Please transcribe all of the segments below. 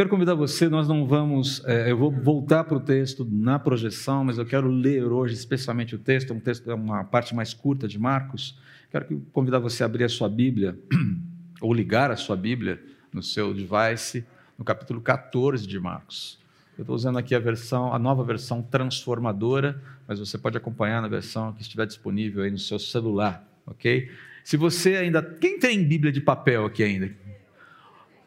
Quero convidar você, nós não vamos, é, eu vou voltar para o texto na projeção, mas eu quero ler hoje especialmente o texto, um texto, uma parte mais curta de Marcos. Quero convidar você a abrir a sua Bíblia, ou ligar a sua Bíblia no seu device, no capítulo 14 de Marcos. Eu estou usando aqui a versão, a nova versão transformadora, mas você pode acompanhar na versão que estiver disponível aí no seu celular, ok? Se você ainda. Quem tem Bíblia de papel aqui ainda?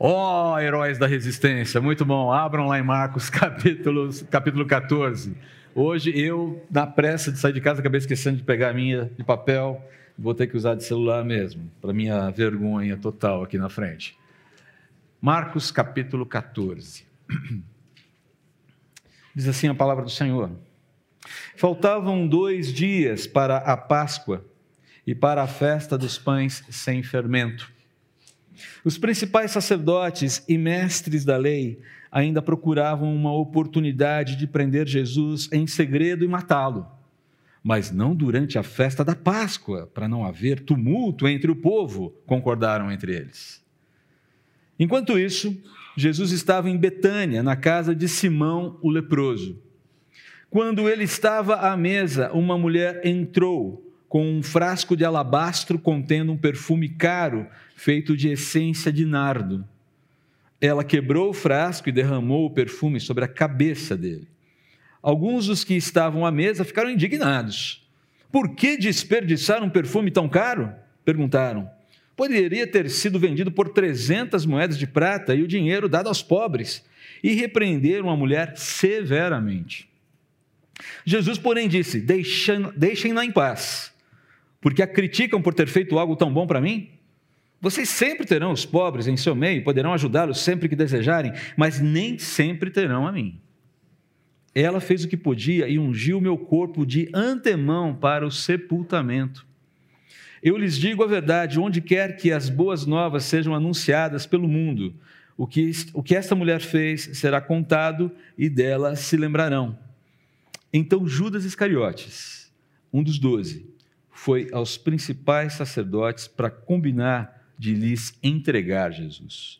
Ó, oh, heróis da resistência, muito bom. Abram lá em Marcos, capítulo, capítulo 14. Hoje eu, na pressa de sair de casa, acabei esquecendo de pegar a minha de papel. Vou ter que usar de celular mesmo, para minha vergonha total aqui na frente. Marcos, capítulo 14. Diz assim a palavra do Senhor: Faltavam dois dias para a Páscoa e para a festa dos pães sem fermento. Os principais sacerdotes e mestres da lei ainda procuravam uma oportunidade de prender Jesus em segredo e matá-lo, mas não durante a festa da Páscoa, para não haver tumulto entre o povo, concordaram entre eles. Enquanto isso, Jesus estava em Betânia, na casa de Simão o leproso. Quando ele estava à mesa, uma mulher entrou com um frasco de alabastro contendo um perfume caro feito de essência de nardo. Ela quebrou o frasco e derramou o perfume sobre a cabeça dele. Alguns dos que estavam à mesa ficaram indignados. Por que desperdiçar um perfume tão caro? perguntaram. Poderia ter sido vendido por 300 moedas de prata e o dinheiro dado aos pobres. E repreenderam a mulher severamente. Jesus, porém, disse: Deixem-na em paz porque a criticam por ter feito algo tão bom para mim? Vocês sempre terão os pobres em seu meio, poderão ajudá-los sempre que desejarem, mas nem sempre terão a mim. Ela fez o que podia e ungiu meu corpo de antemão para o sepultamento. Eu lhes digo a verdade: onde quer que as boas novas sejam anunciadas pelo mundo, o que, o que esta mulher fez será contado e dela se lembrarão. Então Judas Iscariotes, um dos doze, foi aos principais sacerdotes para combinar de lhes entregar Jesus.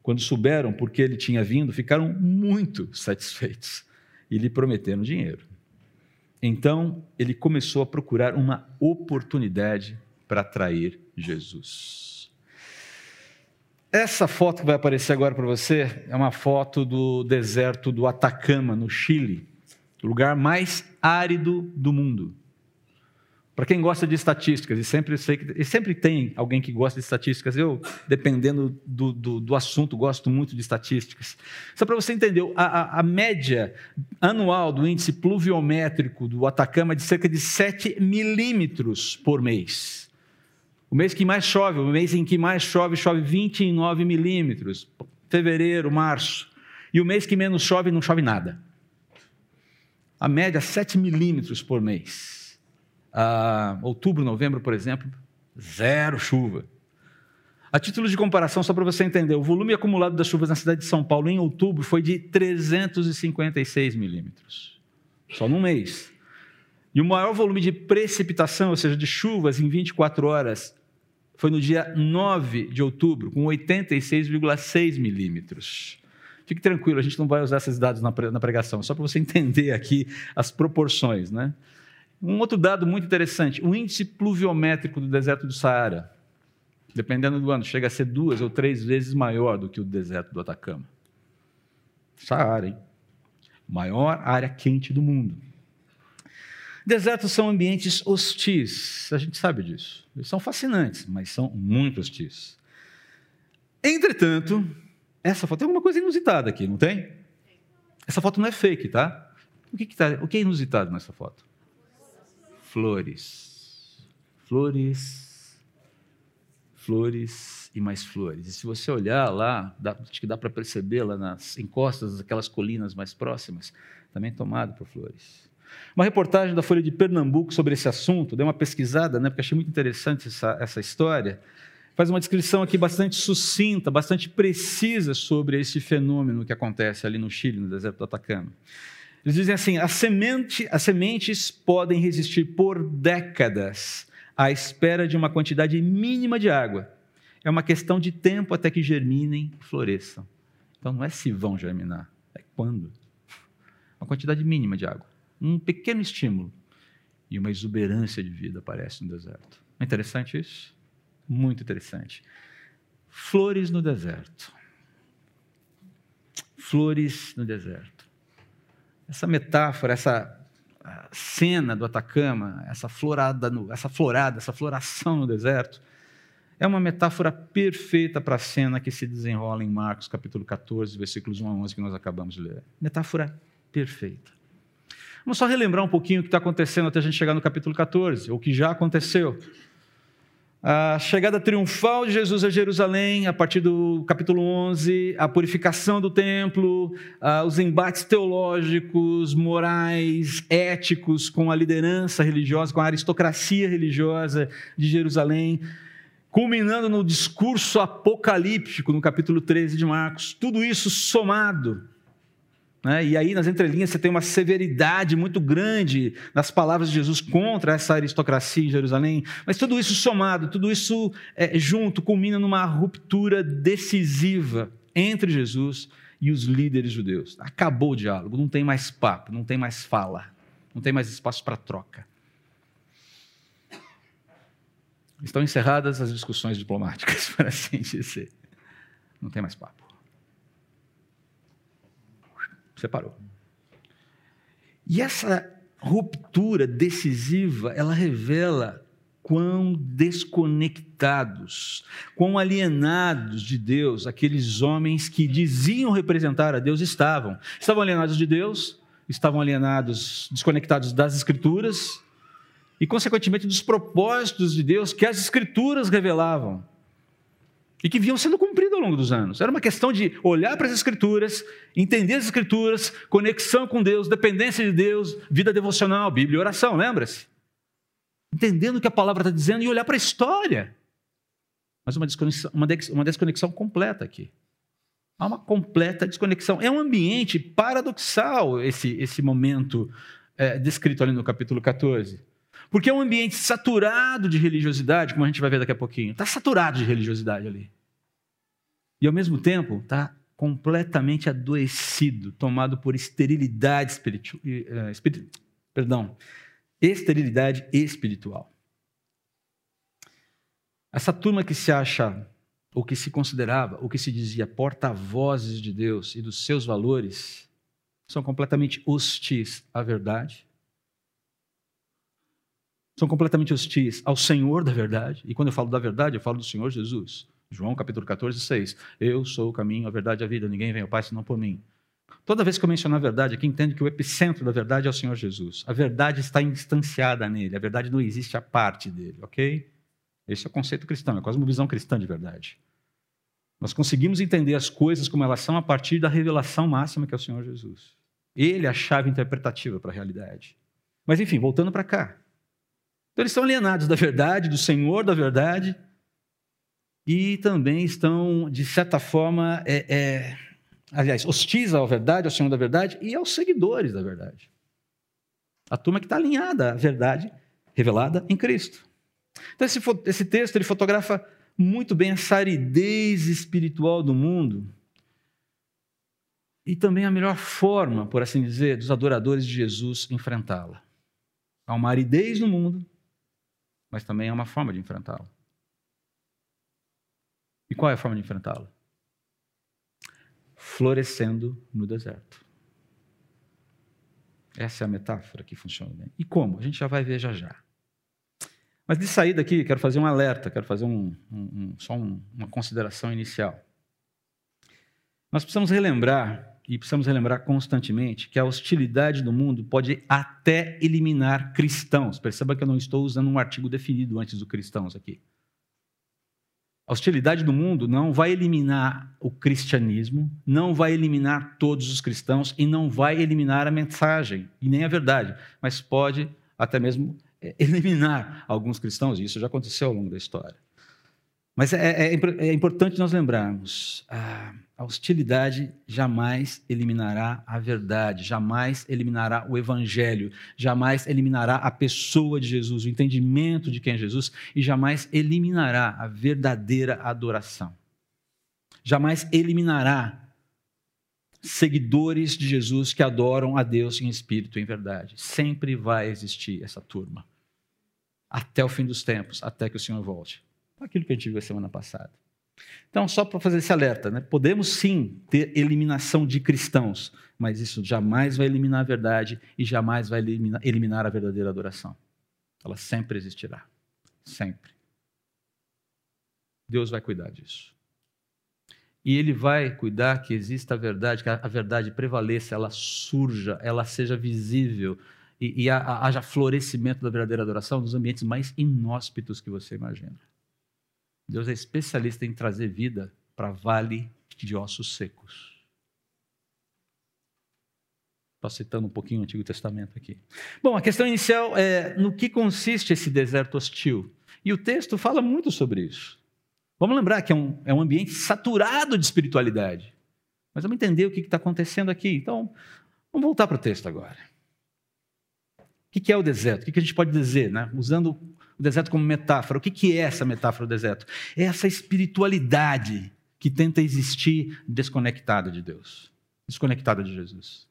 Quando souberam por que ele tinha vindo, ficaram muito satisfeitos e lhe prometeram dinheiro. Então ele começou a procurar uma oportunidade para atrair Jesus. Essa foto que vai aparecer agora para você é uma foto do deserto do Atacama, no Chile, o lugar mais árido do mundo. Para quem gosta de estatísticas, e sempre, sei que, e sempre tem alguém que gosta de estatísticas, eu, dependendo do, do, do assunto, gosto muito de estatísticas. Só para você entender, a, a, a, média anual do índice pluviométrico do Atacama é de cerca de 7 milímetros por mês. O mês que mais chove, o mês em que mais chove, chove 29 milímetros, fevereiro, março. E o mês que menos chove, não chove nada. A média, 7 milímetros por mês ah, outubro, novembro, por exemplo, zero chuva. A título de comparação, só para você entender, o volume acumulado das chuvas na cidade de São Paulo em outubro foi de 356 milímetros, só num mês. E o maior volume de precipitação, ou seja, de chuvas em 24 horas, foi no dia 9 de outubro, com 86,6 milímetros. Fique tranquilo, a gente não vai usar esses dados na pregação, só para você entender aqui as proporções, né? Um outro dado muito interessante: o índice pluviométrico do deserto do Saara, dependendo do ano, chega a ser duas ou três vezes maior do que o deserto do Atacama. Saara, hein? Maior área quente do mundo. Desertos são ambientes hostis, a gente sabe disso. Eles são fascinantes, mas são muito hostis. Entretanto, essa foto tem alguma coisa inusitada aqui, não tem? Essa foto não é fake, tá? O que, que tá, o que é inusitado nessa foto? Flores. Flores, flores e mais flores. E se você olhar lá, dá, acho que dá para perceber lá nas encostas daquelas colinas mais próximas, também tomado por flores. Uma reportagem da Folha de Pernambuco sobre esse assunto, dei uma pesquisada, né, porque achei muito interessante essa, essa história. Faz uma descrição aqui bastante sucinta, bastante precisa sobre esse fenômeno que acontece ali no Chile, no deserto do Atacama. Eles dizem assim: as, semente, as sementes podem resistir por décadas à espera de uma quantidade mínima de água. É uma questão de tempo até que germinem e floresçam. Então não é se vão germinar, é quando. Uma quantidade mínima de água. Um pequeno estímulo e uma exuberância de vida aparece no deserto. É interessante isso? Muito interessante. Flores no deserto. Flores no deserto. Essa metáfora, essa cena do Atacama, essa florada, no, essa florada, essa floração no deserto, é uma metáfora perfeita para a cena que se desenrola em Marcos capítulo 14, versículos 1 a 11 que nós acabamos de ler. Metáfora perfeita. Vamos só relembrar um pouquinho o que está acontecendo até a gente chegar no capítulo 14, ou o que já aconteceu. A chegada triunfal de Jesus a Jerusalém, a partir do capítulo 11, a purificação do templo, os embates teológicos, morais, éticos com a liderança religiosa, com a aristocracia religiosa de Jerusalém, culminando no discurso apocalíptico no capítulo 13 de Marcos. Tudo isso somado né? E aí, nas entrelinhas, você tem uma severidade muito grande nas palavras de Jesus contra essa aristocracia em Jerusalém. Mas tudo isso somado, tudo isso é, junto, culmina numa ruptura decisiva entre Jesus e os líderes judeus. Acabou o diálogo, não tem mais papo, não tem mais fala, não tem mais espaço para troca. Estão encerradas as discussões diplomáticas, para assim dizer. Não tem mais papo. Separou. E essa ruptura decisiva, ela revela quão desconectados, quão alienados de Deus aqueles homens que diziam representar a Deus estavam. Estavam alienados de Deus, estavam alienados, desconectados das Escrituras e, consequentemente, dos propósitos de Deus que as Escrituras revelavam e que vinham sendo cumpridos ao longo dos anos. Era uma questão de olhar para as Escrituras, entender as Escrituras, conexão com Deus, dependência de Deus, vida devocional, Bíblia e oração, lembra-se? Entendendo o que a palavra está dizendo e olhar para a história. Mas uma desconexão, uma desconexão completa aqui. Há uma completa desconexão. É um ambiente paradoxal esse, esse momento é, descrito ali no capítulo 14. Porque é um ambiente saturado de religiosidade, como a gente vai ver daqui a pouquinho. Está saturado de religiosidade ali. E ao mesmo tempo, está completamente adoecido, tomado por esterilidade espiritual. Eh, perdão, esterilidade espiritual. Essa turma que se acha, ou que se considerava, ou que se dizia porta-vozes de Deus e dos seus valores, são completamente hostis à verdade, são completamente hostis ao Senhor da verdade. E quando eu falo da verdade, eu falo do Senhor Jesus. João capítulo 14, 6. Eu sou o caminho, a verdade e a vida. Ninguém vem ao Pai senão por mim. Toda vez que eu menciono a verdade aqui, entende que o epicentro da verdade é o Senhor Jesus. A verdade está instanciada nele. A verdade não existe a parte dele, ok? Esse é o conceito cristão, é quase uma visão cristã de verdade. Nós conseguimos entender as coisas como elas são a partir da revelação máxima que é o Senhor Jesus. Ele é a chave interpretativa para a realidade. Mas enfim, voltando para cá. Então, eles estão alienados da verdade, do Senhor da verdade, e também estão, de certa forma, é, é, aliás, hostis à verdade, ao Senhor da verdade e aos seguidores da verdade. A turma que está alinhada à verdade revelada em Cristo. Então, esse, esse texto ele fotografa muito bem essa aridez espiritual do mundo e também a melhor forma, por assim dizer, dos adoradores de Jesus enfrentá-la. Há uma aridez no mundo mas também é uma forma de enfrentá-lo. E qual é a forma de enfrentá-lo? Florescendo no deserto. Essa é a metáfora que funciona bem. E como? A gente já vai ver já já. Mas de saída aqui, quero fazer um alerta, quero fazer um, um, um, só uma consideração inicial. Nós precisamos relembrar e precisamos relembrar constantemente que a hostilidade do mundo pode até eliminar cristãos. Perceba que eu não estou usando um artigo definido antes do cristãos aqui. A hostilidade do mundo não vai eliminar o cristianismo, não vai eliminar todos os cristãos e não vai eliminar a mensagem e nem a verdade, mas pode até mesmo é, eliminar alguns cristãos, e isso já aconteceu ao longo da história. Mas é, é, é importante nós lembrarmos: a hostilidade jamais eliminará a verdade, jamais eliminará o evangelho, jamais eliminará a pessoa de Jesus, o entendimento de quem é Jesus, e jamais eliminará a verdadeira adoração. Jamais eliminará seguidores de Jesus que adoram a Deus em espírito e em verdade. Sempre vai existir essa turma. Até o fim dos tempos, até que o Senhor volte. Aquilo que a gente viu a semana passada. Então, só para fazer esse alerta, né? podemos sim ter eliminação de cristãos, mas isso jamais vai eliminar a verdade e jamais vai eliminar, a verdadeira adoração. Ela sempre existirá. Sempre. Deus vai cuidar disso. E Ele vai cuidar que exista a verdade, que a verdade prevaleça, ela surja, ela seja visível e, e haja florescimento da verdadeira adoração nos ambientes mais inóspitos que você imagina. Deus é especialista em trazer vida para vale de ossos secos. Estou citando um pouquinho o Antigo Testamento aqui. Bom, a questão inicial é no que consiste esse deserto hostil. E o texto fala muito sobre isso. Vamos lembrar que é um, é um ambiente saturado de espiritualidade. Mas vamos entender o que está acontecendo aqui. Então, vamos voltar para o texto agora. O que é o deserto? O que a gente pode dizer, né? usando o deserto como metáfora? O que é essa metáfora do deserto? É essa espiritualidade que tenta existir desconectada de Deus, desconectada de Jesus.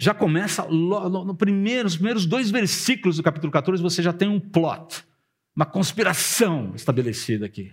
Já começa no primeiro, nos primeiros dois versículos do capítulo 14, você já tem um plot uma conspiração estabelecida aqui.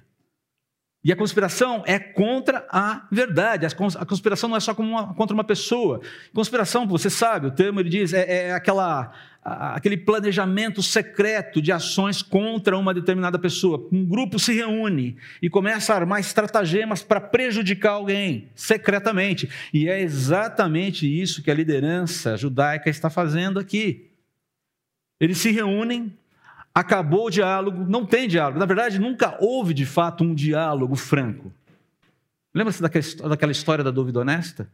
E a conspiração é contra a verdade. A conspiração não é só uma, contra uma pessoa. Conspiração, você sabe, o termo ele diz, é, é aquela, aquele planejamento secreto de ações contra uma determinada pessoa. Um grupo se reúne e começa a armar estratagemas para prejudicar alguém, secretamente. E é exatamente isso que a liderança judaica está fazendo aqui. Eles se reúnem acabou o diálogo, não tem diálogo. Na verdade, nunca houve de fato um diálogo franco. Lembra-se daquela história da dúvida honesta?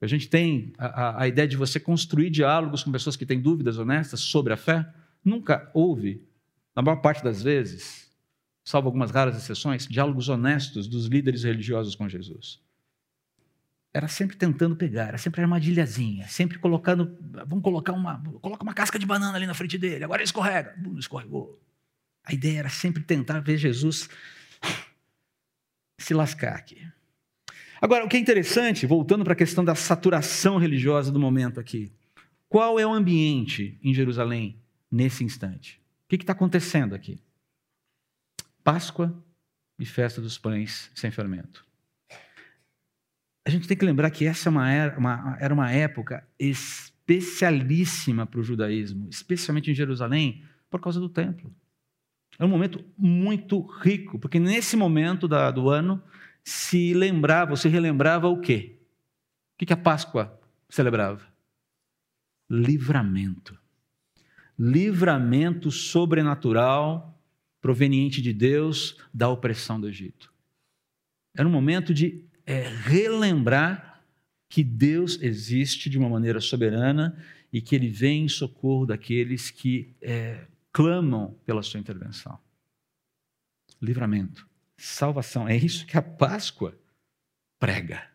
A gente tem a, a, a, ideia de você construir diálogos com pessoas que têm dúvidas honestas sobre a fé. Nunca houve, na maior parte das vezes, salvo algumas raras exceções, diálogos honestos dos líderes religiosos com Jesus era sempre tentando pegar, era sempre armadilhazinha, sempre colocando, vamos colocar uma, coloca uma casca de banana ali na frente dele, agora ele escorrega, Bum, escorregou. A ideia era sempre tentar ver Jesus se lascar aqui. Agora, o que é interessante, voltando para a questão da saturação religiosa do momento aqui, qual é o ambiente em Jerusalém nesse instante? O que está acontecendo aqui? Páscoa e festa dos pães sem fermento a gente tem que lembrar que essa é uma era, uma, era uma época especialíssima para o judaísmo, especialmente em Jerusalém, por causa do templo. Era um momento muito rico, porque nesse momento da, do ano se lembrava, se relembrava o quê? O que, que a Páscoa celebrava? Livramento. Livramento sobrenatural proveniente de Deus da opressão do Egito. Era um momento de é relembrar que Deus existe de uma maneira soberana e que Ele vem em socorro daqueles que é, clamam pela sua intervenção. Livramento, salvação, é isso que a Páscoa prega.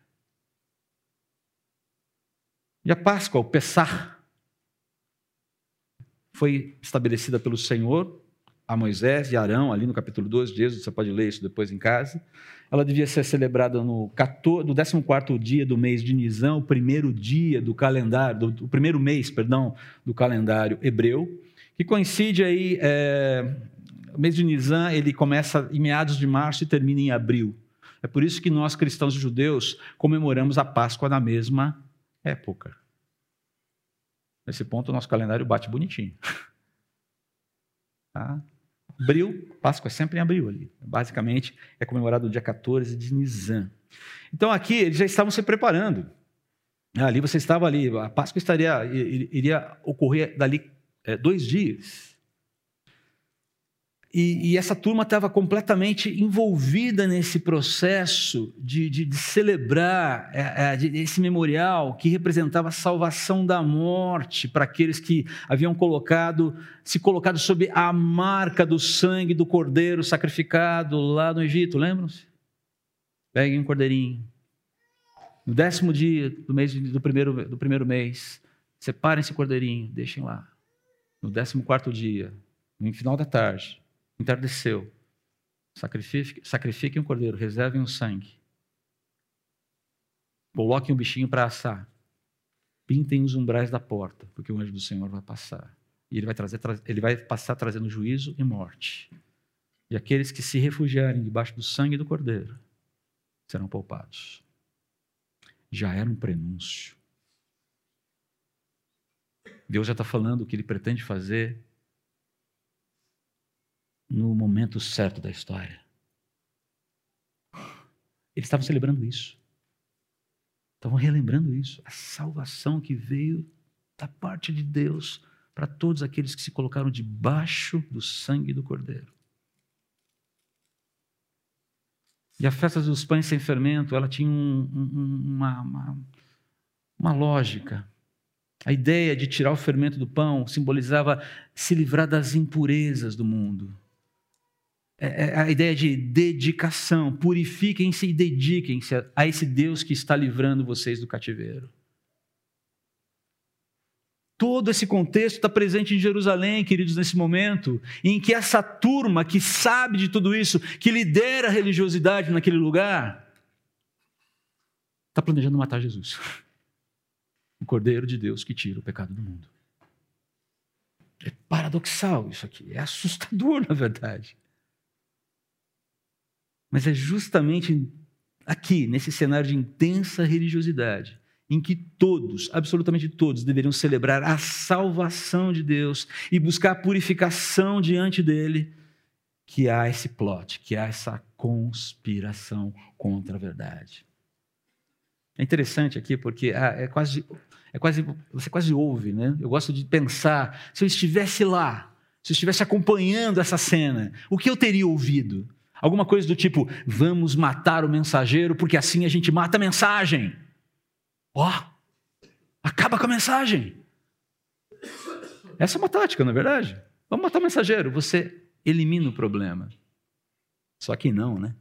E a Páscoa, o Pessar, foi estabelecida pelo Senhor a Moisés e Arão, ali no capítulo 12 de Êxodo, você pode ler isso depois em casa. Ela devia ser celebrada no, 14, no 14 dia do mês de Nisan, o primeiro dia do calendário, do, o primeiro mês, perdão, do calendário hebreu, que coincide aí, é, o mês de Nisan, ele começa em meados de março e termina em abril. É por isso que nós, cristãos e judeus, comemoramos a Páscoa na mesma época. Nesse ponto, o nosso calendário bate bonitinho. Tá? Abril, Páscoa é sempre em abril ali. Basicamente, é comemorado o dia 14 de Nisan. Então aqui eles já estavam se preparando. Ali você estava ali, a Páscoa estaria, iria ocorrer dali é, dois dias. E, e essa turma estava completamente envolvida nesse processo de, de, de celebrar é, é, de, esse memorial que representava a salvação da morte para aqueles que haviam colocado, se colocado sob a marca do sangue do cordeiro sacrificado lá no Egito, lembram-se? Peguem um cordeirinho. No décimo dia do, mês, do, primeiro, do primeiro mês, separem esse cordeirinho, deixem lá. No décimo quarto dia, no final da tarde, Entardeceu. Sacrifique, sacrifiquem um cordeiro, reservem o sangue. Coloquem o bichinho para assar. Pintem os umbrais da porta, porque o anjo do Senhor vai passar. E ele vai, trazer, ele vai passar trazendo juízo e morte. E aqueles que se refugiarem debaixo do sangue do Cordeiro serão poupados. Já era um prenúncio. Deus já está falando o que ele pretende fazer no momento certo da história. Eles estavam celebrando isso. Estavam relembrando isso. A salvação que veio da parte de Deus para todos aqueles que se colocaram debaixo do sangue do Cordeiro. E a festa dos pães sem fermento, ela tinha um, um, uma, uma, uma lógica. A ideia de tirar o fermento do pão simbolizava se livrar das impurezas do mundo. É, é a ideia de dedicação. Purifiquem-se e dediquem-se a esse Deus que está livrando vocês do cativeiro. Todo esse contexto está presente em Jerusalém, queridos, nesse momento, em que essa turma que sabe de tudo isso, que lidera a religiosidade naquele lugar, está planejando matar Jesus, o Cordeiro de Deus que tira o pecado do mundo. É paradoxal isso aqui, é assustador, na verdade. Mas é justamente aqui, nesse cenário de intensa religiosidade, em que todos, absolutamente todos, deveriam celebrar a salvação de Deus e buscar a purificação diante dele, que há esse plot, que há essa conspiração contra a verdade. É interessante aqui porque ah, é quase, é quase, você quase ouve, né? Eu gosto de pensar, se eu estivesse lá, se eu estivesse acompanhando essa cena, o que eu teria ouvido? Alguma coisa do tipo, vamos matar o mensageiro porque assim a gente mata a mensagem. Ó, oh, acaba com a mensagem. Essa é uma tática, não é verdade? Vamos matar o mensageiro, você elimina o problema. Só que não, né?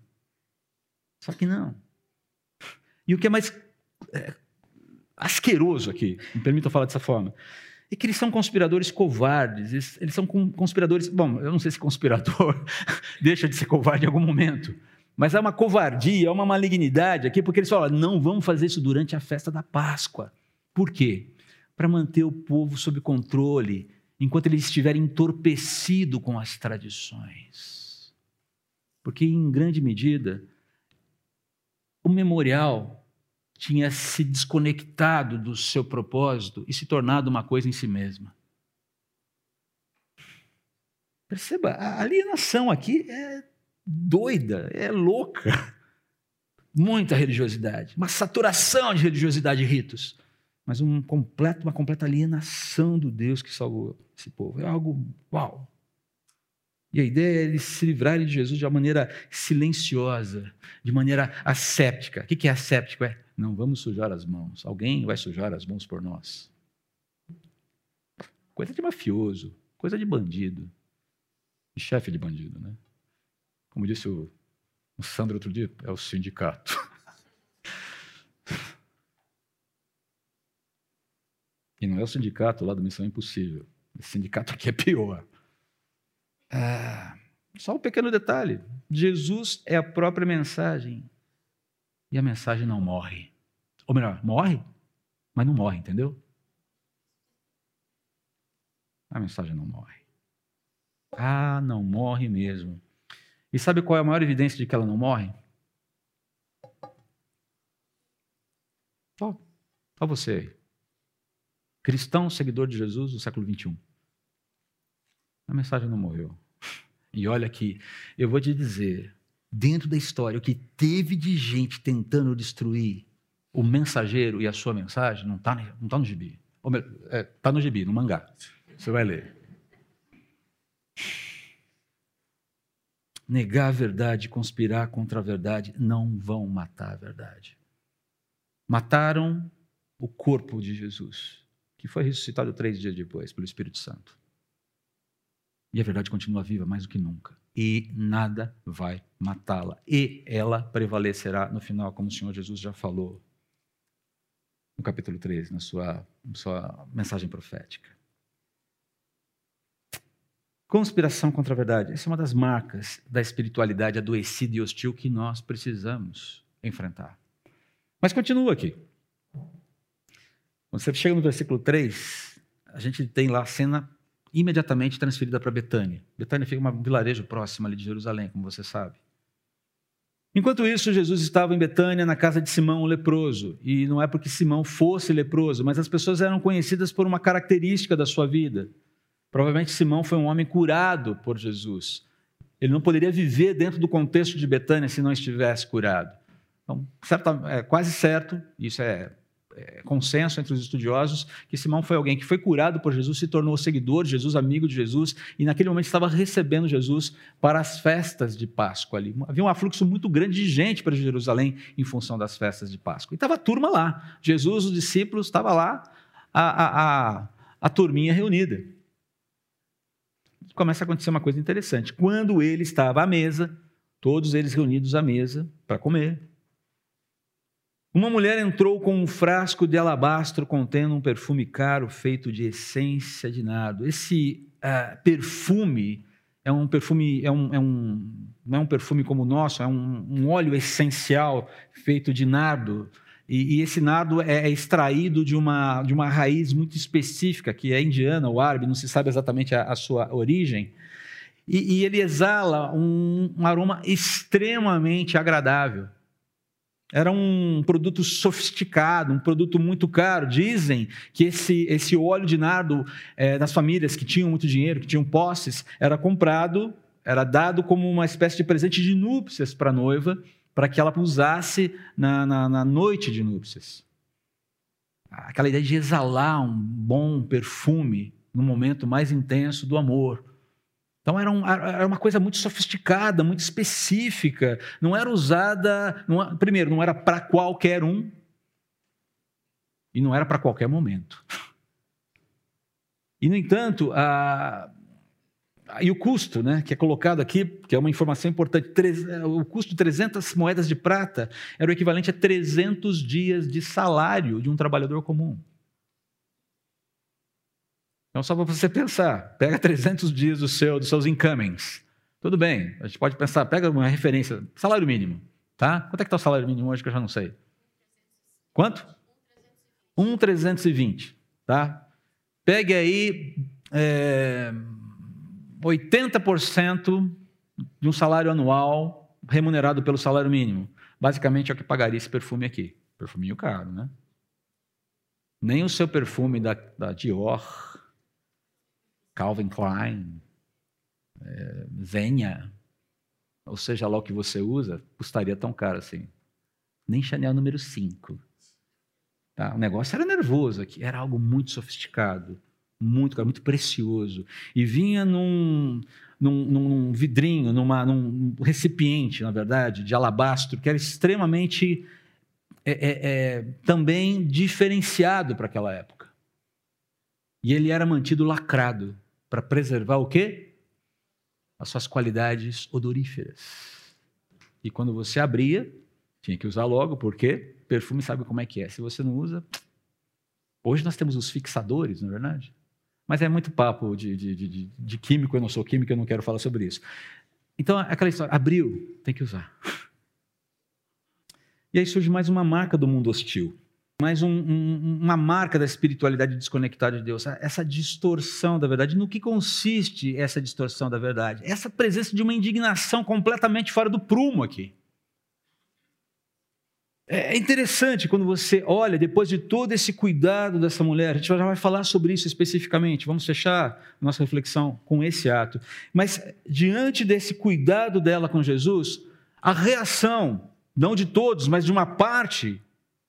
Só que não. E o que é mais é, asqueroso aqui, me permita falar dessa forma, é que eles são conspiradores covardes, eles, eles são conspiradores. Bom, eu não sei se conspirador deixa de ser covarde em algum momento, mas há uma covardia, há uma malignidade aqui, porque eles falam: não vamos fazer isso durante a festa da Páscoa. Por quê? Para manter o povo sob controle, enquanto ele estiver entorpecido com as tradições. Porque, em grande medida, o memorial tinha se desconectado do seu propósito e se tornado uma coisa em si mesma. Perceba, a alienação aqui é doida, é louca. Muita religiosidade, uma saturação de religiosidade e ritos, mas um completo, uma completa alienação do Deus que salvou esse povo. É algo uau. E a ideia é eles se livrarem de Jesus de uma maneira silenciosa, de maneira asséptica. O que é asséptico? É não vamos sujar as mãos. Alguém vai sujar as mãos por nós. Coisa de mafioso, coisa de bandido. E chefe de bandido, né? Como disse o, o Sandro outro dia, é o sindicato. E não é o sindicato lá da Missão Impossível. Esse sindicato aqui é pior. Ah, só um pequeno detalhe: Jesus é a própria mensagem. E a mensagem não morre. Ou melhor, morre, mas não morre, entendeu? A mensagem não morre. Ah, não morre mesmo. E sabe qual é a maior evidência de que ela não morre? Ó, ó você aí. Cristão, seguidor de Jesus do século 21. A mensagem não morreu. E olha aqui, eu vou te dizer, dentro da história, o que teve de gente tentando destruir o mensageiro e a sua mensagem não está não tá no gibi. Está é, tá no gibi, no mangá. Você vai ler. negar a verdade, conspirar contra a verdade, não vão matar a verdade. Mataram o corpo de Jesus, que foi ressuscitado três dias depois pelo Espírito Santo. E a verdade continua viva mais do que nunca. E nada vai matá-la. E ela prevalecerá no final, como o Senhor Jesus já falou no capítulo 13, na sua, na sua mensagem profética. Conspiração contra a verdade. Essa é uma das marcas da espiritualidade adoecida e hostil que nós precisamos enfrentar. Mas continua aqui. Quando você chega no versículo 3, a gente tem lá a cena imediatamente transferida para Betânia. Betânia fica um vilarejo próximo ali de Jerusalém, como você sabe. Enquanto isso, Jesus estava em Betânia, na casa de Simão, o leproso. E não é porque Simão fosse leproso, mas as pessoas eram conhecidas por uma característica da sua vida. Provavelmente Simão foi um homem curado por Jesus. Ele não poderia viver dentro do contexto de Betânia se não estivesse curado. Então, certo, é quase certo, isso é é, consenso entre os estudiosos que Simão foi alguém que foi curado por Jesus, se tornou seguidor de Jesus, amigo de Jesus, e naquele momento estava recebendo Jesus para as festas de Páscoa ali. Havia um afluxo muito grande de gente para Jerusalém em função das festas de Páscoa. E estava a turma lá. Jesus, os discípulos, estava lá, a, a, a, a turminha reunida. Começa a acontecer uma coisa interessante. Quando ele estava à mesa, todos eles reunidos à mesa para comer, uma mulher entrou com um frasco de alabastro contendo um perfume caro feito de essência de nardo. Esse uh, perfume é um perfume, é um, é um, não é um perfume como o nosso, é um, um óleo essencial feito de nardo. E, e esse nardo é, é, extraído de uma, de uma raiz muito específica, que é indiana ou árabe, não se sabe exatamente a, a sua origem. E, e ele exala um, um aroma extremamente agradável. Era um produto sofisticado, um produto muito caro. Dizem que esse, esse óleo de nardo é, das famílias que tinham muito dinheiro, que tinham posses, era comprado, era dado como uma espécie de presente de núpcias para a noiva, para que ela usasse na, na, na noite de núpcias. Aquela ideia de exalar um bom perfume no momento mais intenso do amor então era, um, era, uma coisa muito sofisticada, muito específica. Não era usada. Não, primeiro, não era para qualquer um. E não era para qualquer momento. E, no entanto, a, e o custo, né, que é colocado aqui, que é uma informação importante, o custo de 300 moedas de prata era o equivalente a 300 dias de salário de um trabalhador comum. Então, só para você pensar, pega 300 dias do seu, dos seus incomings. Tudo bem, a gente pode pensar, pega uma referência, salário mínimo, tá? Quanto é que está o salário mínimo hoje que eu já não sei? Quanto? 1,320, tá? Pegue aí é, 80% de um salário anual remunerado pelo salário mínimo. Basicamente é o que pagaria esse perfume aqui. Perfuminho caro, né? Nem o seu perfume da, da Dior Calvin Klein, é, ou seja lá o que você usa, custaria tão caro assim. Nem Chanel número 5. Tá? O negócio era nervoso aqui, era algo muito sofisticado, muito muito precioso. E vinha num, num, num vidrinho, numa, num recipiente, na verdade, de alabastro, que era extremamente é, é, é, também diferenciado para aquela época. E ele era mantido lacrado para preservar o quê? As suas qualidades odoríferas. E quando você abria, tinha que usar logo, porque perfume sabe como é que é. Se você não usa. Hoje nós temos os fixadores, não é verdade? Mas é muito papo de, de, de, de químico, eu não sou químico, eu não quero falar sobre isso. Então, aquela história, abriu, tem que usar. E aí surge mais uma marca do mundo hostil mais um, um, uma marca da espiritualidade desconectada de Deus, essa distorção da verdade. No que consiste essa distorção da verdade? Essa presença de uma indignação completamente fora do prumo aqui. É interessante quando você olha, depois de todo esse cuidado dessa mulher, a gente já vai falar sobre isso especificamente, vamos fechar nossa reflexão com esse ato. Mas diante desse cuidado dela com Jesus, a reação, não de todos, mas de uma parte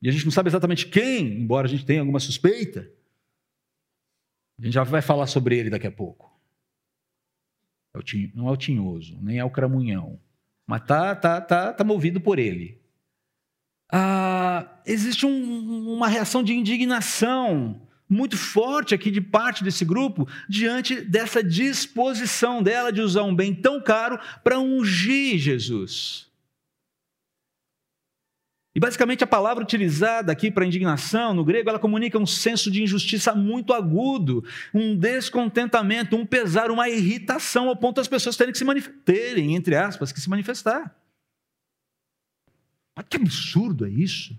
e a gente não sabe exatamente quem, embora a gente tenha alguma suspeita. A gente já vai falar sobre ele daqui a pouco. É não é o tinhoso, nem é o cramunhão, mas tá, tá, tá, tá movido por ele. Ah, existe um, uma reação de indignação muito forte aqui de parte desse grupo diante dessa disposição dela de usar um bem tão caro para ungir Jesus. E basicamente a palavra utilizada aqui para indignação, no grego, ela comunica um senso de injustiça muito agudo, um descontentamento, um pesar, uma irritação, ao ponto das pessoas terem que se manifestarem, entre aspas, que se manifestar. Mas que absurdo é isso?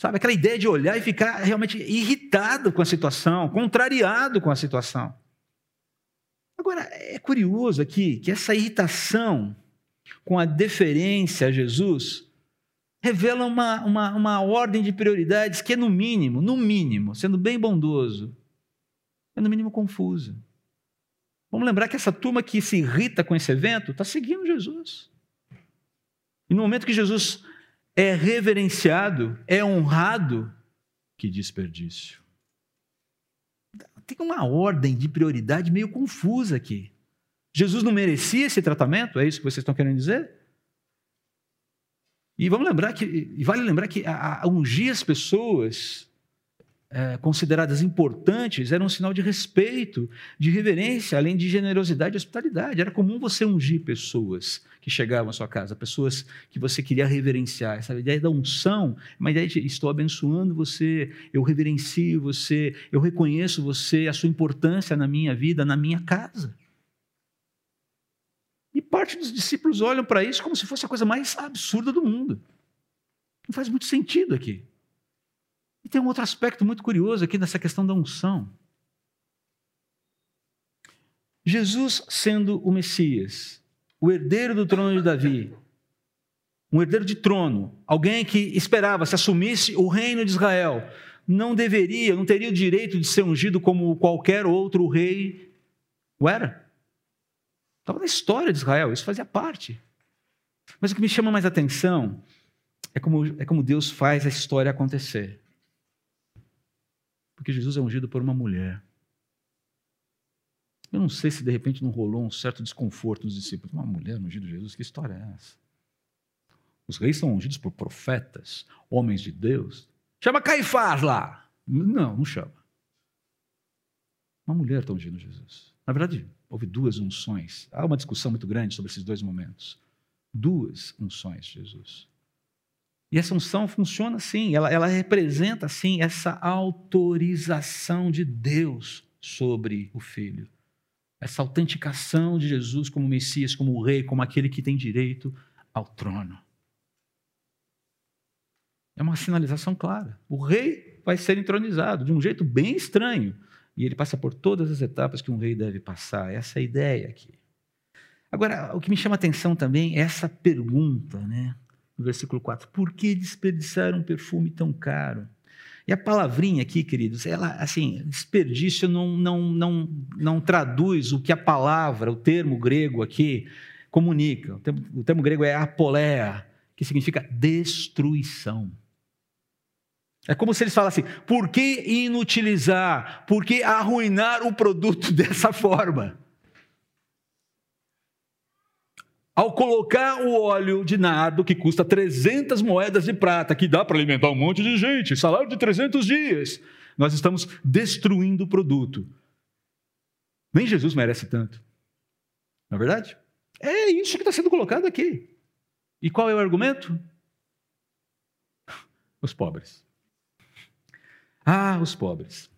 Sabe, aquela ideia de olhar e ficar realmente irritado com a situação, contrariado com a situação. Agora, é curioso aqui que essa irritação com a deferência a Jesus revela uma, uma, uma ordem de prioridades que é, no mínimo, no mínimo, sendo bem bondoso, é no mínimo confusa. Vamos lembrar que essa turma que se irrita com esse evento está seguindo Jesus. E no momento que Jesus é reverenciado, é honrado, que desperdício. Tem uma ordem de prioridade meio confusa aqui. Jesus não merecia esse tratamento? É isso que vocês estão querendo dizer? E vamos lembrar que, vale lembrar que a, a ungir as pessoas é, consideradas importantes era um sinal de respeito, de reverência, além de generosidade e hospitalidade. Era comum você ungir pessoas que chegavam à sua casa, pessoas que você queria reverenciar. Essa ideia da unção, uma ideia de estou abençoando você, eu reverencio você, eu reconheço você, a sua importância na minha vida, na minha casa. E parte dos discípulos olham para isso como se fosse a coisa mais absurda do mundo. Não faz muito sentido aqui. E tem um outro aspecto muito curioso aqui nessa questão da unção. Jesus sendo o Messias, o herdeiro do trono de Davi, um herdeiro de trono, alguém que esperava se assumisse o reino de Israel, não deveria, não teria o direito de ser ungido como qualquer outro rei o era. Estava na história de Israel, isso fazia parte. Mas o que me chama mais atenção é como, é como Deus faz a história acontecer. Porque Jesus é ungido por uma mulher. Eu não sei se de repente não rolou um certo desconforto nos discípulos. Uma mulher ungida de Jesus, que história é essa? Os reis são ungidos por profetas, homens de Deus. Chama Caifás lá. Não, não chama. Uma mulher está ungindo Jesus. Na verdade, houve duas unções. Há uma discussão muito grande sobre esses dois momentos. Duas unções de Jesus. E essa unção funciona assim, ela, ela representa assim essa autorização de Deus sobre o Filho. Essa autenticação de Jesus como Messias, como Rei, como aquele que tem direito ao trono. É uma sinalização clara. O rei vai ser entronizado de um jeito bem estranho. E ele passa por todas as etapas que um rei deve passar. Essa é a ideia aqui. Agora, o que me chama a atenção também é essa pergunta, né? no versículo 4. Por que desperdiçar um perfume tão caro? E a palavrinha aqui, queridos, ela, assim, desperdício não, não, não, não traduz o que a palavra, o termo grego aqui, comunica. O termo, o termo grego é apoléa, que significa destruição. É como se eles falassem, por que inutilizar? Por que arruinar o produto dessa forma? ao colocar o óleo de nardo, que custa 300 moedas de prata, que dá para alimentar um monte de gente, salário de 300 dias, nós estamos destruindo o produto. Nem Jesus merece tanto. Não é verdade? É isso que está sendo colocado aqui. E qual é o argumento? Os pobres. Ah, os pobres.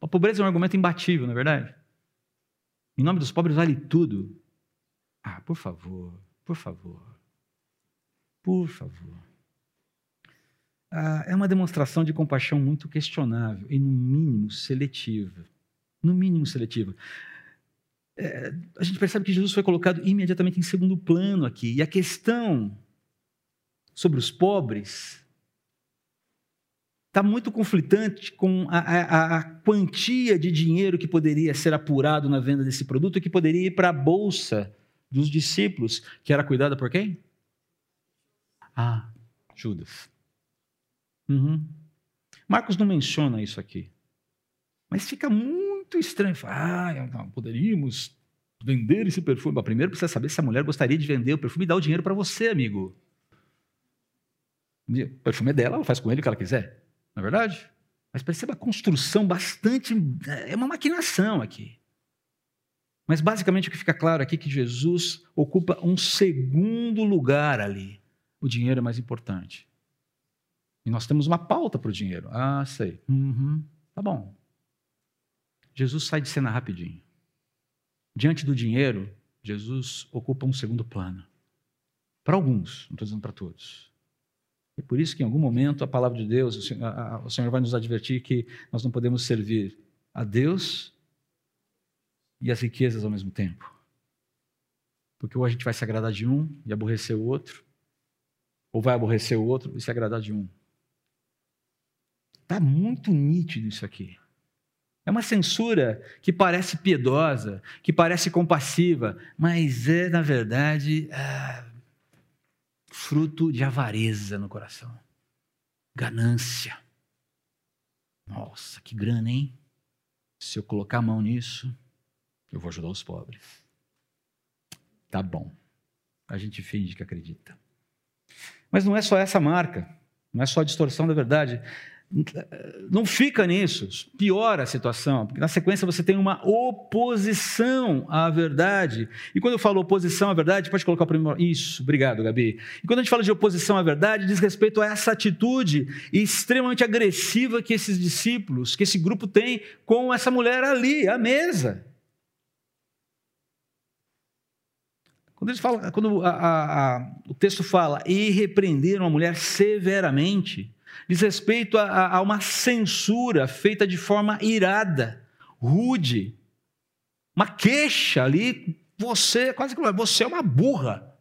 A pobreza é um argumento imbatível, não é verdade? Em nome dos pobres vale tudo. Ah, por favor, por favor, por favor. Ah, é uma demonstração de compaixão muito questionável e, no mínimo, seletiva. No mínimo, seletiva. É, a gente percebe que Jesus foi colocado imediatamente em segundo plano aqui. E a questão sobre os pobres está muito conflitante com a, a, a, quantia de dinheiro que poderia ser apurado na venda desse produto, que poderia ir para a bolsa dos discípulos, que era cuidada por quem? Ah, Judas. Uhum. Marcos não menciona isso aqui. Mas fica muito estranho. Ah, não, poderíamos vender esse perfume. Mas primeiro precisa saber se a mulher gostaria de vender o perfume e dar o dinheiro para você, amigo. O perfume é dela, ela faz com ele o que ela quiser. Não é verdade? Mas perceba a construção bastante. É uma maquinação aqui. Mas basicamente o que fica claro aqui é que Jesus ocupa um segundo lugar ali. O dinheiro é mais importante. E nós temos uma pauta para o dinheiro. Ah, sei. Uhum. Tá bom. Jesus sai de cena rapidinho. Diante do dinheiro, Jesus ocupa um segundo plano. Para alguns, não estou dizendo para todos. E por isso que em algum momento a palavra de Deus, o Senhor, a, o Senhor vai nos advertir que nós não podemos servir a Deus e as riquezas ao mesmo tempo. Porque ou a gente vai se agradar de um e aborrecer o outro, ou vai aborrecer o outro e se agradar de um. Está muito nítido isso aqui. É uma censura que parece piedosa, que parece compassiva, mas é, na verdade, é, fruto de avareza no coração. Ganância. Nossa, que grana, hein? Se eu colocar a mão nisso, eu vou ajudar os pobres. Tá bom. A gente finge que acredita. Mas não é só essa marca, não é só a distorção da verdade não fica nisso, piora a situação, porque na sequência você tem uma oposição à verdade. E quando eu falo oposição à verdade, pode colocar o primeiro. Isso, obrigado, Gabi. E quando a gente fala de oposição à verdade, diz respeito a essa atitude extremamente agressiva que esses discípulos, que esse grupo tem com essa mulher ali, à mesa. Quando, eles falam, quando a, a, a, o texto fala e repreenderam a mulher severamente, diz respeito a, a uma censura feita de forma irada, rude, uma queixa ali. Você, quase que você é uma burra,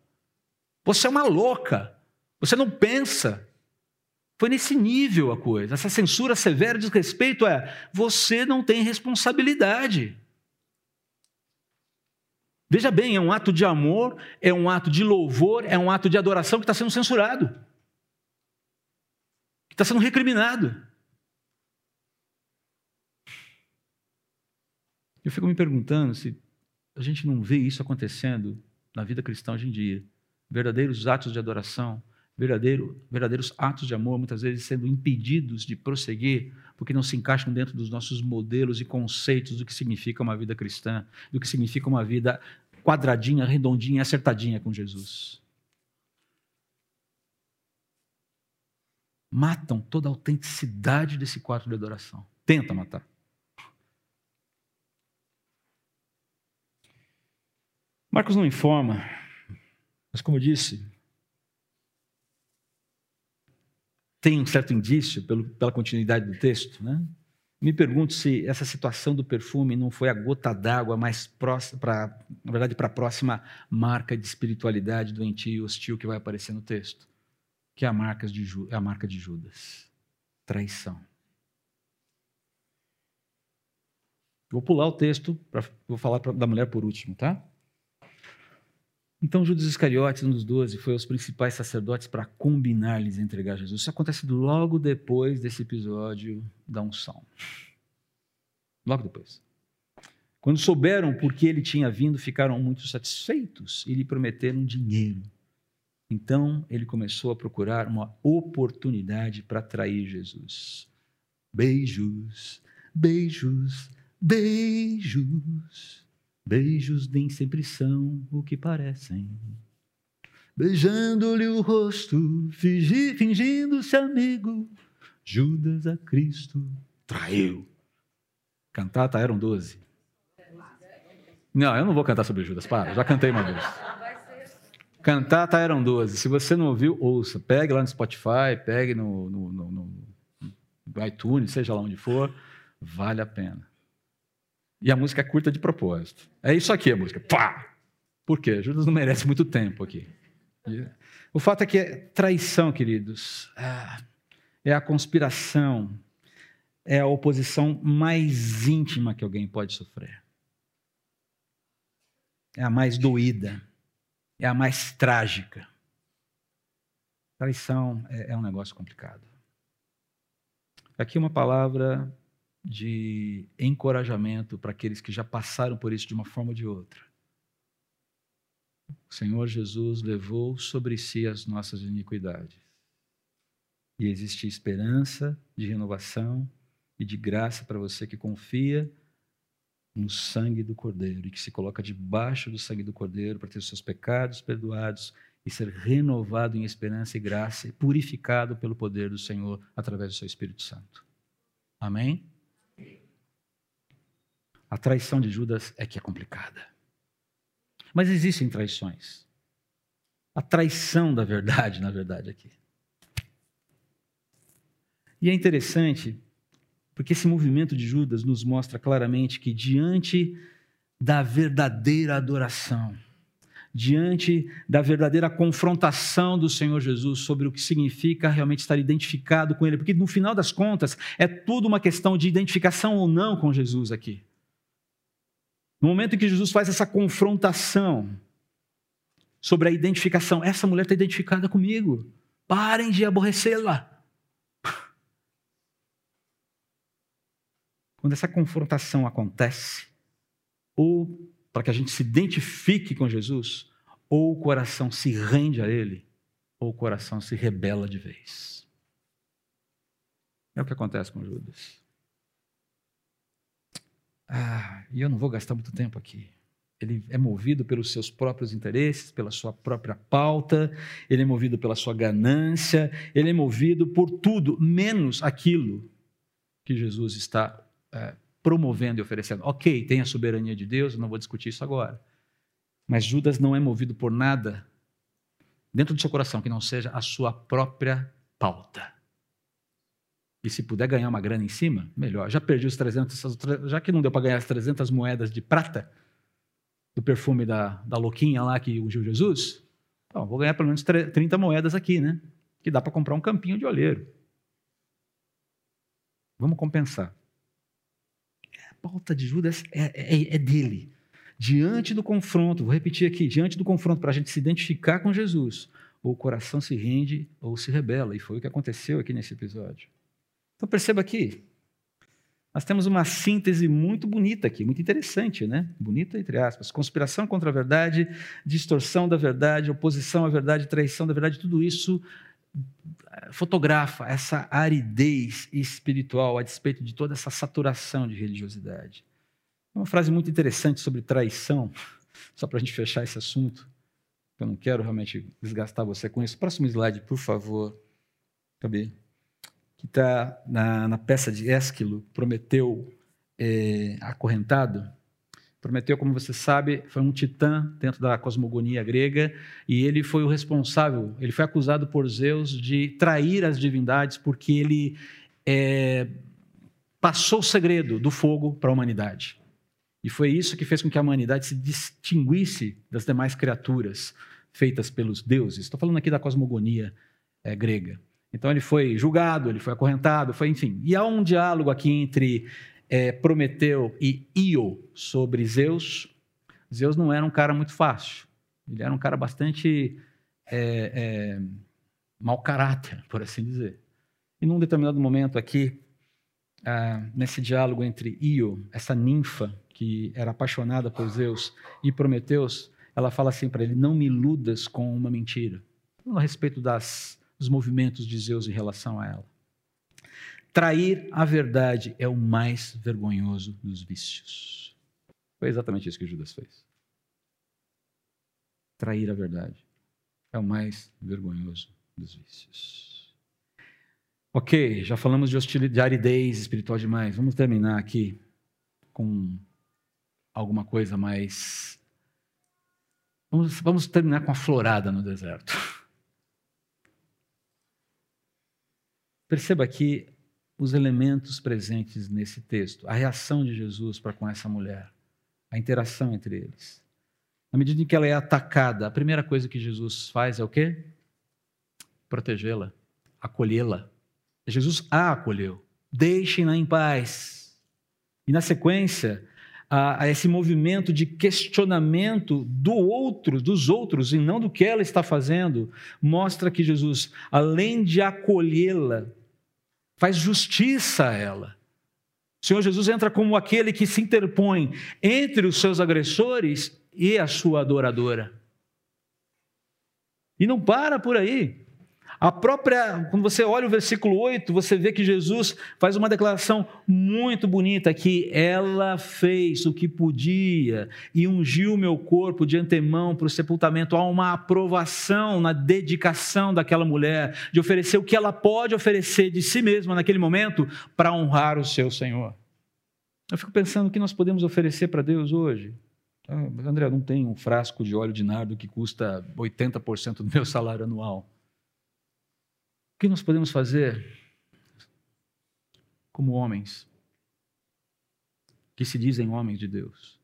você é uma louca, você não pensa. Foi nesse nível a coisa. Essa censura severa diz respeito a você não tem responsabilidade. Veja bem, é um ato de amor, é um ato de louvor, é um ato de adoração que está sendo censurado está sendo recriminado. Eu fico me perguntando se a gente não vê isso acontecendo na vida cristã hoje em dia. Verdadeiros atos de adoração, verdadeiro, verdadeiros atos de amor, muitas vezes sendo impedidos de prosseguir, porque não se encaixam dentro dos nossos modelos e conceitos do que significa uma vida cristã, do que significa uma vida quadradinha, redondinha, acertadinha com Jesus. Matam toda a autenticidade desse quarto de adoração. Tenta matar. Marcos não informa, mas como disse, tem um certo indício pelo, pela continuidade do texto, né? Me pergunto se essa situação do perfume não foi a gota d'água mais próxima, pra, na verdade, para a próxima marca de espiritualidade doentio e hostil que vai aparecer no texto que é a, marca de, é a marca de Judas: traição. Vou pular o texto, pra, vou falar pra, da mulher por último, tá? Então Judas Iscariotes, um dos doze, foi aos principais sacerdotes para combinar-lhes entregar Jesus. Isso acontece logo depois desse episódio da unção. Logo depois. Quando souberam por que ele tinha vindo, ficaram muito satisfeitos e lhe prometeram dinheiro. Então ele começou a procurar uma oportunidade para atrair Jesus. Beijos, beijos, beijos. Beijos nem sempre são o que parecem. Beijando-lhe o rosto, fingindo-se amigo, Judas a Cristo traiu. Cantata eram doze. Não, eu não vou cantar sobre Judas, para, já cantei uma vez. Cantata eram 12. Se você não ouviu, ouça. Pegue lá no Spotify, pegue no, no, no, no iTunes, seja lá onde for. Vale a pena. E a música é curta de propósito. É isso aqui a música. Pá! Por quê? Judas não merece muito tempo aqui. O fato é que é traição, queridos. É a conspiração. É a oposição mais íntima que alguém pode sofrer. É a mais doída é a mais trágica. Traição é, é um negócio complicado. Aqui uma palavra de encorajamento para aqueles que já passaram por isso de uma forma ou de outra. O Senhor Jesus levou sobre si as nossas iniquidades. E existe esperança de renovação e de graça para você que confia no sangue do Cordeiro e que se coloca debaixo do sangue do Cordeiro para ter os seus pecados perdoados e ser renovado em esperança e graça e purificado pelo poder do Senhor através do seu Espírito Santo. Amém? A traição de Judas é que é complicada. Mas existem traições. A traição da verdade, na verdade, aqui. E é interessante, porque esse movimento de Judas nos mostra claramente que diante da verdadeira adoração, diante da verdadeira confrontação do Senhor Jesus sobre o que significa realmente estar identificado com Ele, porque no final das contas é tudo uma questão de identificação ou não com Jesus aqui. No momento em que Jesus faz essa confrontação sobre a identificação, essa mulher está identificada comigo, parem de aborrecê-la. Quando essa confrontação acontece, ou para que a gente se identifique com Jesus, ou o coração se rende a Ele, ou o coração se rebela de vez. É o que acontece com Judas. Ah, e eu não vou gastar muito tempo aqui. Ele é movido pelos seus próprios interesses, pela sua própria pauta, ele é movido pela sua ganância, ele é movido por tudo, menos aquilo que Jesus está é, promovendo e oferecendo. Ok, tem a soberania de Deus, eu não vou discutir isso agora. Mas Judas não é movido por nada dentro do seu coração que não seja a sua própria pauta. E se puder ganhar uma grana em cima, melhor. Já perdi os 300, já que não deu para ganhar as 300 moedas de prata do perfume da, da louquinha lá que ungiu Jesus, bom, vou ganhar pelo menos 30 moedas aqui, né? Que dá para comprar um campinho de olheiro. Vamos compensar pauta de Judas é, é, é dele. Diante do confronto, vou repetir aqui, diante do confronto, para a gente se identificar com Jesus, ou o coração se rende ou se rebela, e foi o que aconteceu aqui nesse episódio. Então perceba aqui, nós temos uma síntese muito bonita aqui, muito interessante, né? Bonita entre aspas. Conspiração contra a verdade, distorção da verdade, oposição à verdade, traição da verdade, tudo isso fotografa essa aridez espiritual a despeito de toda essa saturação de religiosidade. Uma frase muito interessante sobre traição, só para a gente fechar esse assunto. Eu não quero realmente desgastar você com isso. Próximo slide, por favor. Cadê? Que está na, na, peça de Ésquilo, Prometeu é, acorrentado. Prometeu, como você sabe, foi um titã dentro da cosmogonia grega e ele foi o responsável, ele foi acusado por Zeus de trair as divindades porque ele é, passou o segredo do fogo para a humanidade. E foi isso que fez com que a humanidade se distinguisse das demais criaturas feitas pelos deuses. Estou falando aqui da cosmogonia é, grega. Então ele foi julgado, ele foi acorrentado, foi enfim. E há um diálogo aqui entre é, Prometeu e Io sobre Zeus, Zeus não era um cara muito fácil. Ele era um cara bastante é, é, mau caráter, por assim dizer. E num determinado momento aqui, ah, nesse diálogo entre Io, essa ninfa que era apaixonada por Zeus, e Prometeus, ela fala assim para ele: Não me iludas com uma mentira. A respeito das, dos movimentos de Zeus em relação a ela. Trair a verdade é o mais vergonhoso dos vícios. Foi exatamente isso que Judas fez. Trair a verdade é o mais vergonhoso dos vícios. Ok, já falamos de hostilidade, de aridez espiritual demais. Vamos terminar aqui com alguma coisa mais. Vamos, vamos terminar com a florada no deserto. Perceba que os elementos presentes nesse texto, a reação de Jesus para com essa mulher, a interação entre eles. Na medida em que ela é atacada, a primeira coisa que Jesus faz é o quê? Protegê-la, acolhê-la. Jesus a acolheu. Deixem-na em paz. E na sequência, a, a, esse movimento de questionamento do outro, dos outros, e não do que ela está fazendo, mostra que Jesus, além de acolhê-la, faz justiça a ela. O Senhor Jesus entra como aquele que se interpõe entre os seus agressores e a sua adoradora. E não para por aí. A própria, quando você olha o versículo 8, você vê que Jesus faz uma declaração muito bonita que ela fez o que podia e ungiu meu corpo de antemão para o sepultamento. Há uma aprovação na dedicação daquela mulher de oferecer o que ela pode oferecer de si mesma naquele momento para honrar o seu Senhor. Eu fico pensando o que nós podemos oferecer para Deus hoje. Ah, André, não tem um frasco de óleo de nardo que custa 80% do meu salário anual. O que nós podemos fazer? como homens que se dizem homens de Deus.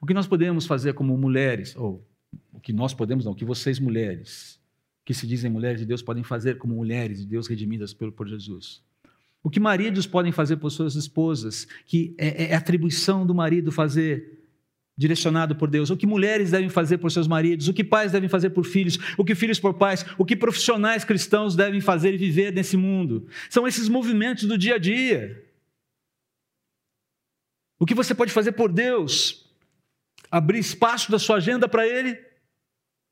O que nós podemos fazer como mulheres, ou o que nós podemos, não, o que vocês mulheres, que se dizem mulheres de Deus, podem fazer como mulheres de Deus redimidas pelo, por Jesus. O que maridos podem fazer por suas esposas, que é, é atribuição do marido fazer, direcionado por Deus. O que mulheres devem fazer por seus maridos, o que pais devem fazer por filhos, o que filhos por pais, o que profissionais cristãos devem fazer e viver nesse mundo. São esses movimentos do dia a dia. O que você pode fazer por Deus? Abrir espaço da sua agenda para Ele,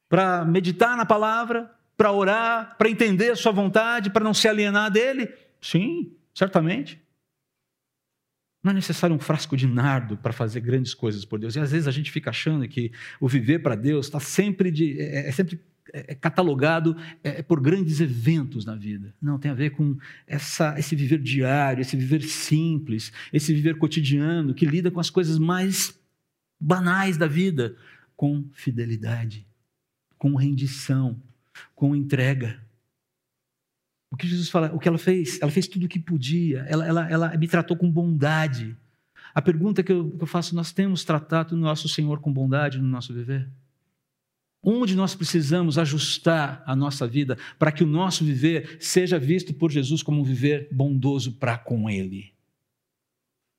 para meditar na palavra, para orar, para entender a sua vontade, para não se alienar dele? Sim, certamente. Não é necessário um frasco de nardo para fazer grandes coisas por Deus. E às vezes a gente fica achando que o viver para Deus está sempre de, é, é sempre é, é catalogado é, por grandes eventos na vida. Não, tem a ver com essa, esse viver diário, esse viver simples, esse viver cotidiano, que lida com as coisas mais banais da vida, com fidelidade, com rendição, com entrega. O que Jesus fala, o que ela fez? Ela fez tudo o que podia, ela, ela, ela me tratou com bondade. A pergunta que eu, que eu faço, nós temos tratado o nosso Senhor com bondade no nosso viver? Onde nós precisamos ajustar a nossa vida para que o nosso viver seja visto por Jesus como um viver bondoso para com Ele?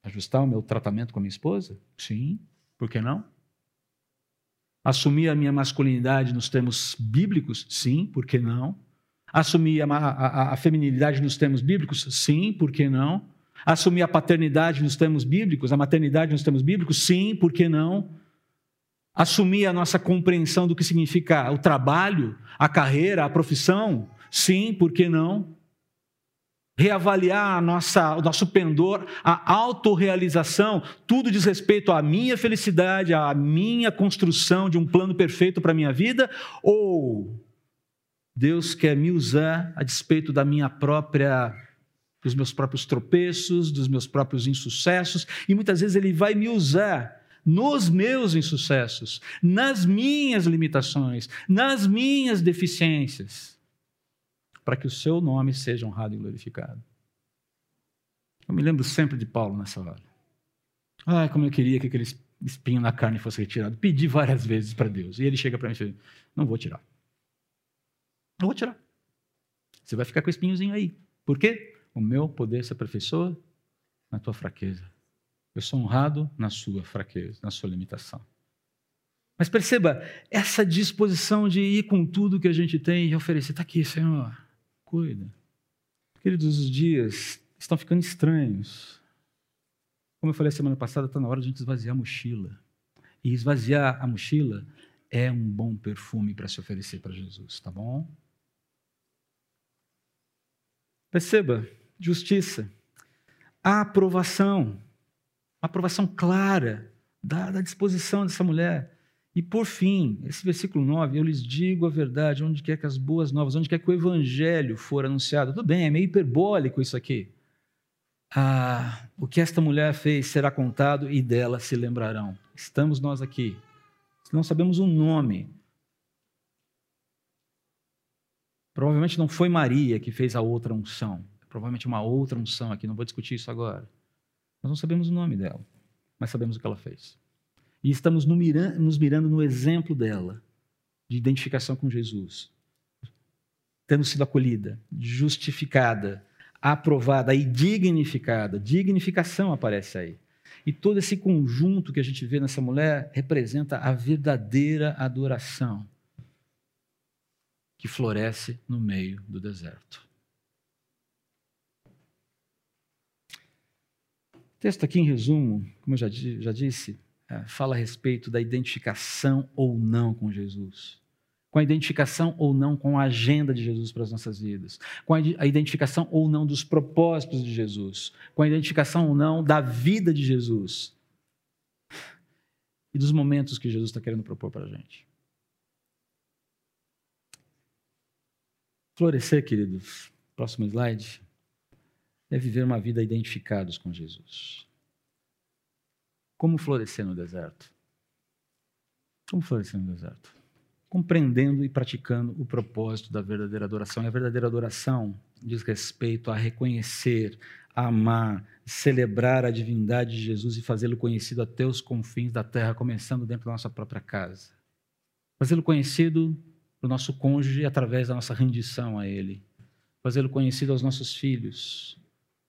Ajustar o meu tratamento com a minha esposa? Sim, por que não? Assumir a minha masculinidade nos termos bíblicos? Sim, por que não? Assumir a, a, a feminilidade nos termos bíblicos? Sim, por que não? Assumir a paternidade nos termos bíblicos, a maternidade nos termos bíblicos? Sim, por que não? assumir a nossa compreensão do que significa o trabalho, a carreira, a profissão? Sim, por que não? Reavaliar a nossa, o nosso pendor, a autorrealização, tudo diz respeito à minha felicidade, à minha construção de um plano perfeito para a minha vida? Ou Deus quer me usar a despeito da minha própria dos meus próprios tropeços, dos meus próprios insucessos, e muitas vezes ele vai me usar nos meus insucessos, nas minhas limitações, nas minhas deficiências, para que o seu nome seja honrado e glorificado. Eu me lembro sempre de Paulo nessa hora. Ai, como eu queria que aquele espinho na carne fosse retirado. Pedi várias vezes para Deus. E ele chega para mim e diz: Não vou tirar. Não vou tirar. Você vai ficar com o espinhozinho aí. Por quê? O meu poder se aperfeiçoa na tua fraqueza. Eu sou honrado na sua fraqueza, na sua limitação. Mas perceba, essa disposição de ir com tudo que a gente tem e oferecer, está aqui, Senhor, cuida. Queridos, os dias estão ficando estranhos. Como eu falei semana passada, está na hora de a gente esvaziar a mochila. E esvaziar a mochila é um bom perfume para se oferecer para Jesus, tá bom? Perceba, justiça, aprovação uma aprovação clara da, da disposição dessa mulher. E por fim, esse versículo 9, eu lhes digo a verdade, onde quer que as boas novas, onde quer que o evangelho for anunciado. Tudo bem, é meio hiperbólico isso aqui. Ah, o que esta mulher fez será contado e dela se lembrarão. Estamos nós aqui. Não sabemos o nome. Provavelmente não foi Maria que fez a outra unção. Provavelmente uma outra unção aqui, não vou discutir isso agora. Nós não sabemos o nome dela, mas sabemos o que ela fez. E estamos nos mirando no exemplo dela, de identificação com Jesus, tendo sido acolhida, justificada, aprovada e dignificada. Dignificação aparece aí. E todo esse conjunto que a gente vê nessa mulher representa a verdadeira adoração que floresce no meio do deserto. texto aqui, em resumo, como eu já, já disse, é, fala a respeito da identificação ou não com Jesus. Com a identificação ou não com a agenda de Jesus para as nossas vidas. Com a identificação ou não dos propósitos de Jesus. Com a identificação ou não da vida de Jesus. E dos momentos que Jesus está querendo propor para a gente. Florescer, queridos. Próximo slide é viver uma vida identificados com Jesus. Como florescer no deserto? Como florescer no deserto? compreendendo e praticando o propósito da verdadeira adoração. E a verdadeira adoração diz respeito a reconhecer, a amar, celebrar a divindade de Jesus e fazê-lo conhecido até os confins da terra, começando dentro da nossa própria casa. Fazê-lo conhecido para o nosso cônjuge através da nossa rendição a Ele. Fazê-lo conhecido aos nossos filhos.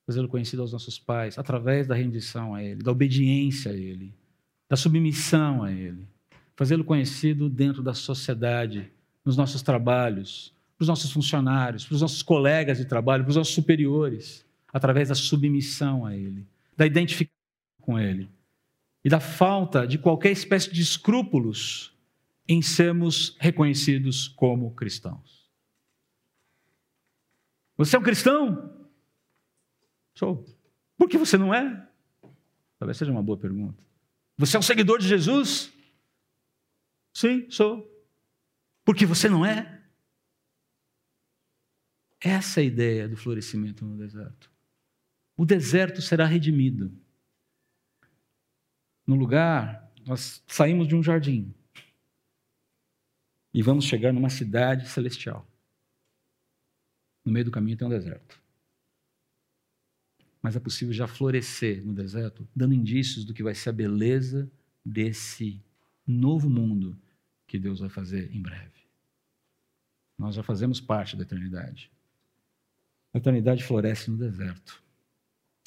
Fazê-lo conhecido aos nossos pais, através da rendição a Ele, da obediência a Ele, da submissão a Ele. Fazê-lo conhecido dentro da sociedade, nos nossos trabalhos, para os nossos funcionários, para os nossos colegas de trabalho, para os nossos superiores através da submissão a Ele, da identificação com Ele e da falta de qualquer espécie de escrúpulos em sermos reconhecidos como cristãos. Você é um cristão? Sou. Por que você não é? Talvez seja uma boa pergunta. Você é um seguidor de Jesus? Sim, sou. Por que você não é? Essa é a ideia do florescimento no deserto o deserto será redimido. No lugar, nós saímos de um jardim e vamos chegar numa cidade celestial. No meio do caminho tem um deserto. Mas é possível já florescer no deserto, dando indícios do que vai ser a beleza desse novo mundo que Deus vai fazer em breve. Nós já fazemos parte da eternidade. A eternidade floresce no deserto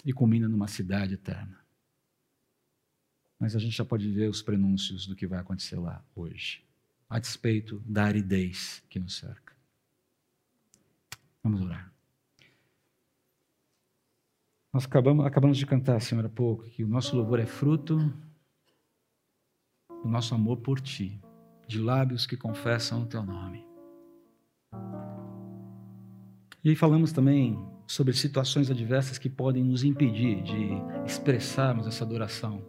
e culmina numa cidade eterna. Mas a gente já pode ver os prenúncios do que vai acontecer lá hoje, a despeito da aridez que nos cerca. Vamos orar. Nós acabamos, acabamos de cantar, Senhor, há pouco, que o nosso louvor é fruto do nosso amor por Ti, de lábios que confessam o Teu nome. E aí falamos também sobre situações adversas que podem nos impedir de expressarmos essa adoração,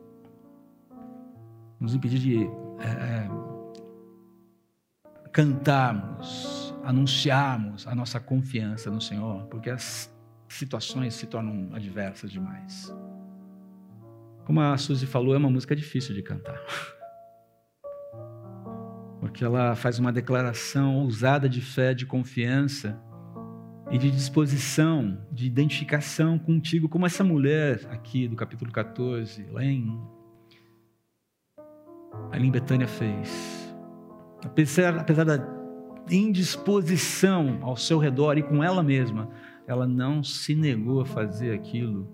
nos impedir de é, é, cantarmos, anunciarmos a nossa confiança no Senhor, porque as situações se tornam adversas demais. Como a Suzy falou, é uma música difícil de cantar. Porque ela faz uma declaração ousada de fé, de confiança, e de disposição, de identificação contigo, como essa mulher aqui do capítulo 14, lá em, ali em Betânia fez. Apesar, apesar da indisposição ao seu redor e com ela mesma, ela não se negou a fazer aquilo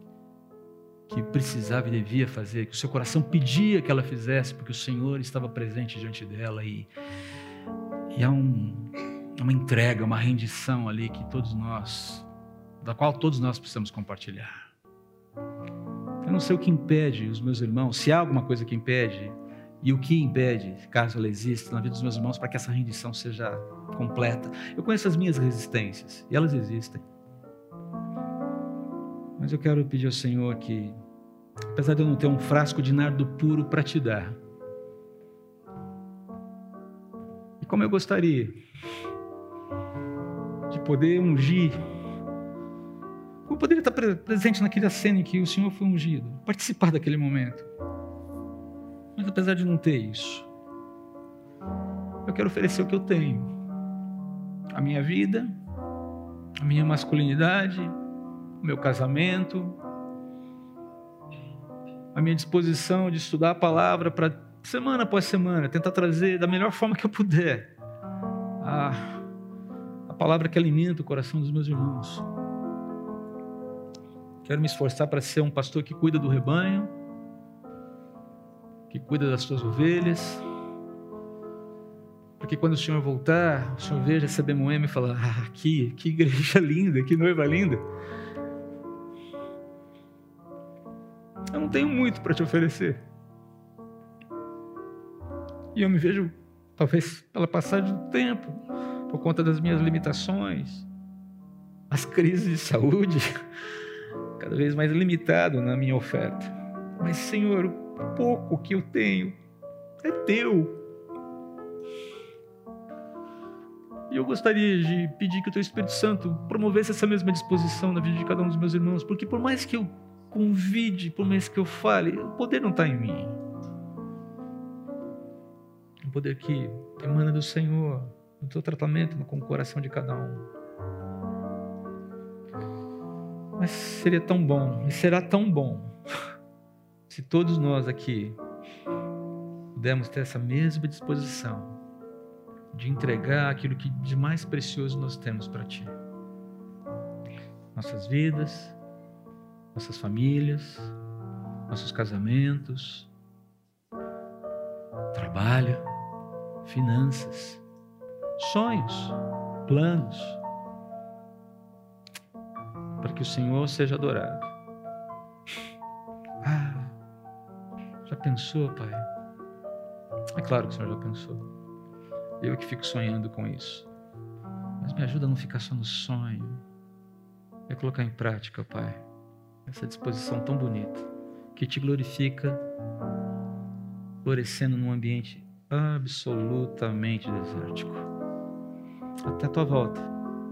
que precisava e devia fazer, que o seu coração pedia que ela fizesse, porque o Senhor estava presente diante dela e, e há um, uma entrega, uma rendição ali que todos nós, da qual todos nós precisamos compartilhar. Eu não sei o que impede os meus irmãos, se há alguma coisa que impede, e o que impede, caso ela exista, na vida dos meus irmãos, para que essa rendição seja completa. Eu conheço as minhas resistências, e elas existem. Mas eu quero pedir ao Senhor que, apesar de eu não ter um frasco de nardo puro para te dar, e como eu gostaria, poder ungir. Eu poderia estar presente naquela cena em que o Senhor foi ungido, participar daquele momento. Mas apesar de não ter isso, eu quero oferecer o que eu tenho: a minha vida, a minha masculinidade, o meu casamento, a minha disposição de estudar a palavra para semana após semana, tentar trazer da melhor forma que eu puder. Ah, a palavra que alimenta o coração dos meus irmãos. Quero me esforçar para ser um pastor que cuida do rebanho, que cuida das suas ovelhas, para que quando o Senhor voltar, o Senhor veja essa Bemoema e falar: Ah, que, que igreja linda, que noiva linda. Eu não tenho muito para te oferecer. E eu me vejo, talvez pela passagem do tempo, por conta das minhas limitações, as crises de saúde, cada vez mais limitado na minha oferta. Mas, Senhor, o pouco que eu tenho é teu. E eu gostaria de pedir que o Teu Espírito Santo promovesse essa mesma disposição na vida de cada um dos meus irmãos, porque por mais que eu convide, por mais que eu fale, o poder não está em mim. O poder que emana do Senhor, no teu tratamento com o coração de cada um. Mas seria tão bom, e será tão bom, se todos nós aqui pudermos ter essa mesma disposição de entregar aquilo que de mais precioso nós temos para Ti. Nossas vidas, nossas famílias, nossos casamentos, trabalho, finanças, sonhos, planos, para que o Senhor seja adorado. Ah, pensou, Pai? É claro que o Senhor já pensou. Eu que fico sonhando com isso. Mas me ajuda a não ficar só no sonho. É colocar em prática, Pai, essa disposição tão bonita que te glorifica, florescendo num ambiente absolutamente desértico. Até a tua volta,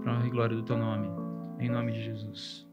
para e glória do teu nome, em nome de Jesus.